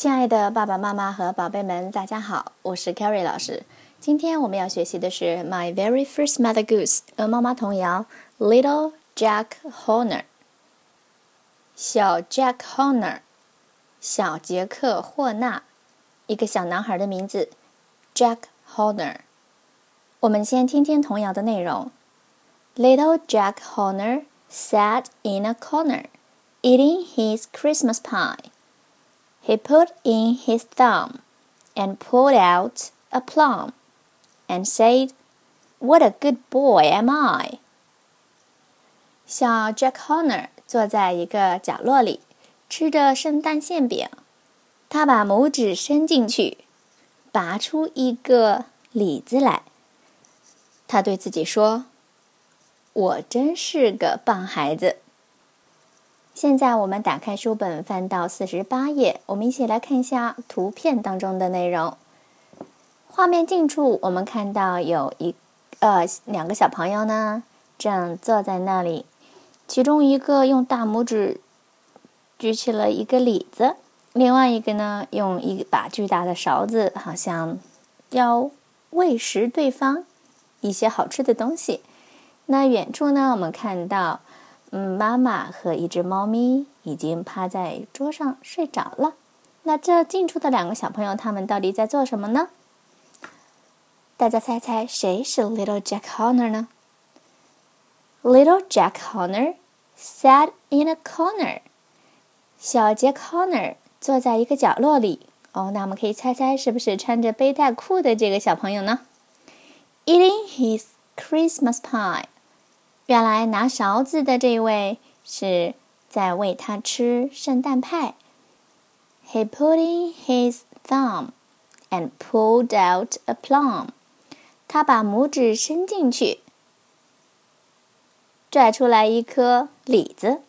亲爱的爸爸妈妈和宝贝们，大家好，我是 Carrie 老师。今天我们要学习的是《My Very First Mother Goose》鹅妈妈童谣《Little Jack Horner》。小 Jack Horner，小杰克霍纳，一个小男孩的名字，Jack Horner。我们先听听童谣的内容：Little Jack Horner sat in a corner, eating his Christmas pie. He put in his thumb and pulled out a plum and said, What a good boy am I! 小 Jack Horner 坐在一个角落里，吃着圣诞馅饼。他把拇指伸进去，拔出一个李子来。他对自己说：“我真是个棒孩子。” 现在我们打开书本，翻到四十八页，我们一起来看一下图片当中的内容。画面近处，我们看到有一呃两个小朋友呢，正坐在那里。其中一个用大拇指举起了一个李子，另外一个呢，用一把巨大的勺子，好像要喂食对方一些好吃的东西。那远处呢，我们看到，嗯，妈妈和一只猫咪已经趴在桌上睡着了。那这近处的两个小朋友，他们到底在做什么呢？大家猜猜谁是 Little Jack Horner 呢？Little Jack Horner sat in a corner。小杰 Horner 坐在一个角落里。哦，那我们可以猜猜是不是穿着背带裤的这个小朋友呢？Eating his Christmas pie。原来拿勺子的这位是在喂他吃圣诞派。He put in his thumb and pulled out a plum。他把拇指伸进去，拽出来一颗李子。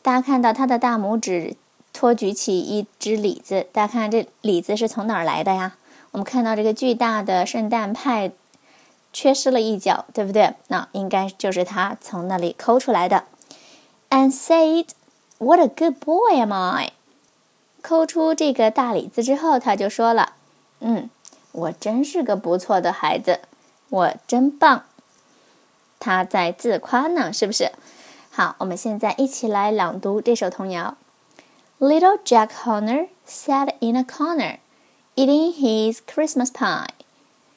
大家看到他的大拇指托举起一只李子，大家看这李子是从哪儿来的呀？我们看到这个巨大的圣诞派缺失了一角，对不对？那应该就是他从那里抠出来的。And said, "What a good boy am I?" 抠出这个大李子之后，他就说了：“嗯，我真是个不错的孩子。”我真棒，他在自夸呢，是不是？好，我们现在一起来朗读这首童谣。Little Jack Horner sat in a corner, eating his Christmas pie.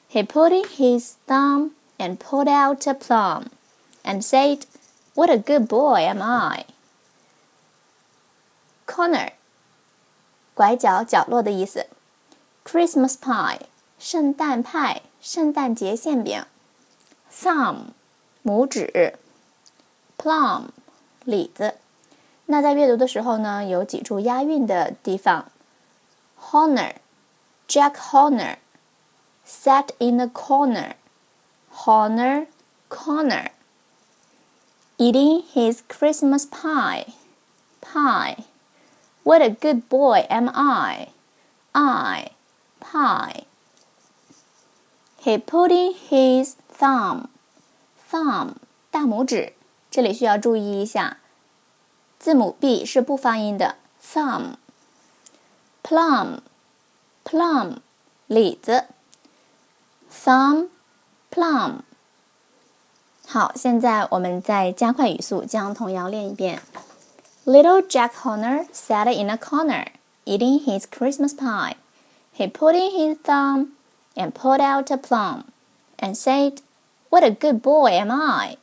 He put in his thumb and pulled out a plum, and said, "What a good boy am I!" Corner，拐角、角落的意思。Christmas pie，圣诞派。圣诞节馅饼，thumb，拇指，plum，李子。那在阅读的时候呢，有几处押韵的地方。Horner，Jack Horner，sat in the corner，Horner，corner，eating his Christmas pie，pie，What a good boy am I，I，pie。He put in his thumb, thumb 大拇指，这里需要注意一下，字母 b 是不发音的。thumb, plum, plum 李子 ，thumb, plum。好，现在我们再加快语速，将童谣练一遍。Little Jack Horner sat in a corner, eating his Christmas pie. He put in his thumb and pulled out a plum, and said, What a good boy am I!